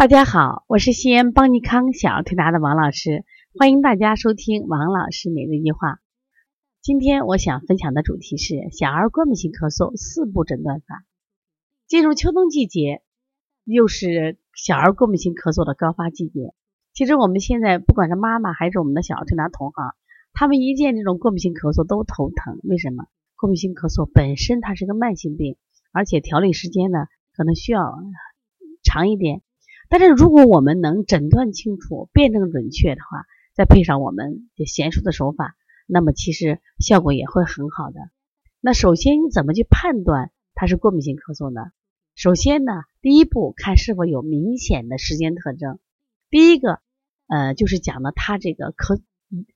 大家好，我是西安邦尼康小儿推拿的王老师，欢迎大家收听王老师每日一话。今天我想分享的主题是小儿过敏性咳嗽四步诊断法。进入秋冬季节，又是小儿过敏性咳嗽的高发季节。其实我们现在不管是妈妈还是我们的小儿推拿同行，他们一见这种过敏性咳嗽都头疼。为什么？过敏性咳嗽本身它是个慢性病，而且调理时间呢可能需要长一点。但是如果我们能诊断清楚、辩证准确的话，再配上我们娴熟的手法，那么其实效果也会很好的。那首先你怎么去判断它是过敏性咳嗽呢？首先呢，第一步看是否有明显的时间特征。第一个，呃，就是讲的他这个咳，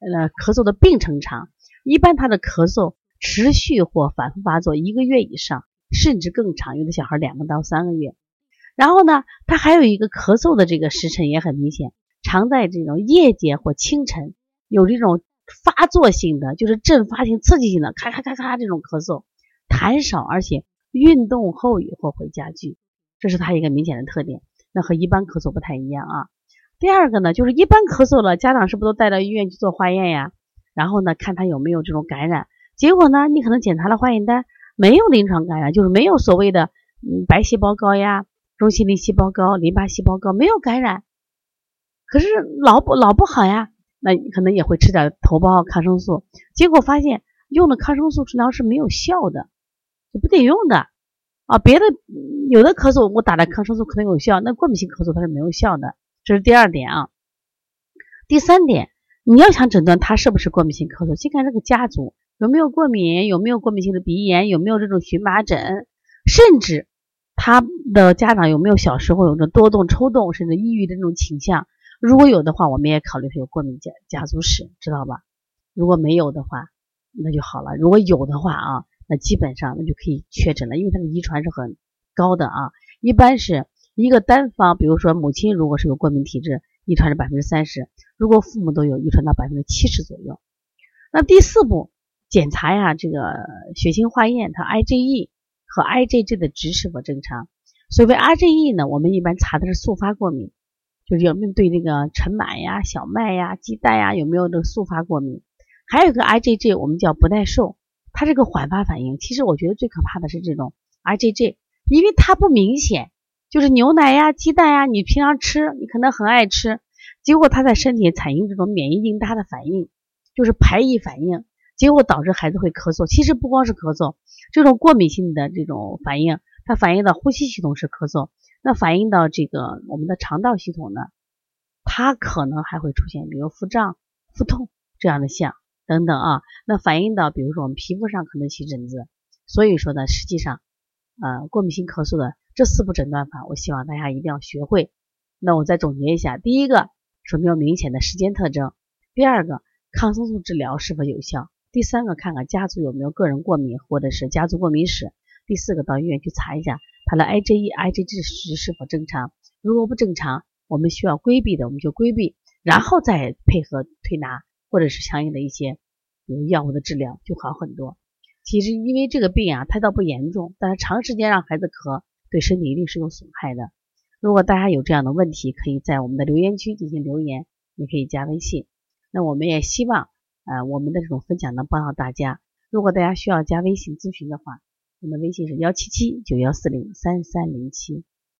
呃，咳嗽的病程长，一般他的咳嗽持续或反复发作一个月以上，甚至更长，有的小孩两个到三个月。然后呢，他还有一个咳嗽的这个时辰也很明显，常在这种夜间或清晨有这种发作性的，就是阵发性、刺激性的，咔咔咔咔这种咳嗽，痰少，而且运动后以后会加剧，这是他一个明显的特点。那和一般咳嗽不太一样啊。第二个呢，就是一般咳嗽了，家长是不是都带到医院去做化验呀？然后呢，看他有没有这种感染。结果呢，你可能检查了化验单，没有临床感染，就是没有所谓的嗯白细胞高呀。中性粒细胞高，淋巴细胞高，没有感染，可是老不老不好呀，那可能也会吃点头孢抗生素，结果发现用的抗生素治疗是没有效的，就不得用的啊。别的有的咳嗽我打的抗生素可能有效，那过敏性咳嗽它是没有效的，这是第二点啊。第三点，你要想诊断它是不是过敏性咳嗽，先看这个家族有没有过敏，有没有过敏性的鼻炎，有没有这种荨麻疹，甚至。他的家长有没有小时候有着多动、抽动，甚至抑郁的这种倾向？如果有的话，我们也考虑他有过敏家家族史，知道吧？如果没有的话，那就好了。如果有的话啊，那基本上那就可以确诊了，因为他的遗传是很高的啊。一般是一个单方，比如说母亲如果是有过敏体质，遗传是百分之三十；如果父母都有，遗传到百分之七十左右。那第四步检查呀，这个血清化验，它 IgE。和 IgG 的值是否正常？所谓 IgE 呢，我们一般查的是速发过敏，就是有没有对那个尘螨呀、小麦呀、鸡蛋呀有没有这个速发过敏。还有一个 IgG，我们叫不耐受，它是个缓发反应。其实我觉得最可怕的是这种 IgG，因为它不明显，就是牛奶呀、鸡蛋呀，你平常吃，你可能很爱吃，结果它在身体产生这种免疫应答的反应，就是排异反应。结果导致孩子会咳嗽，其实不光是咳嗽，这种过敏性的这种反应，它反映到呼吸系统是咳嗽，那反映到这个我们的肠道系统呢，它可能还会出现，比如腹胀、腹痛这样的象等等啊，那反映到比如说我们皮肤上可能起疹子，所以说呢，实际上，呃，过敏性咳嗽的这四步诊断法，我希望大家一定要学会。那我再总结一下，第一个，说没有明显的时间特征；第二个，抗生素治疗是否有效。第三个，看看家族有没有个人过敏或者是家族过敏史。第四个，到医院去查一下他的 IgE、IgG 值是否正常。如果不正常，我们需要规避的我们就规避，然后再配合推拿或者是相应的一些比如药物的治疗就好很多。其实因为这个病啊，它倒不严重，但是长时间让孩子咳，对身体一定是有损害的。如果大家有这样的问题，可以在我们的留言区进行留言，也可以加微信。那我们也希望。呃，我们的这种分享能帮到大家。如果大家需要加微信咨询的话，我们的微信是幺七七九幺四零三三零七。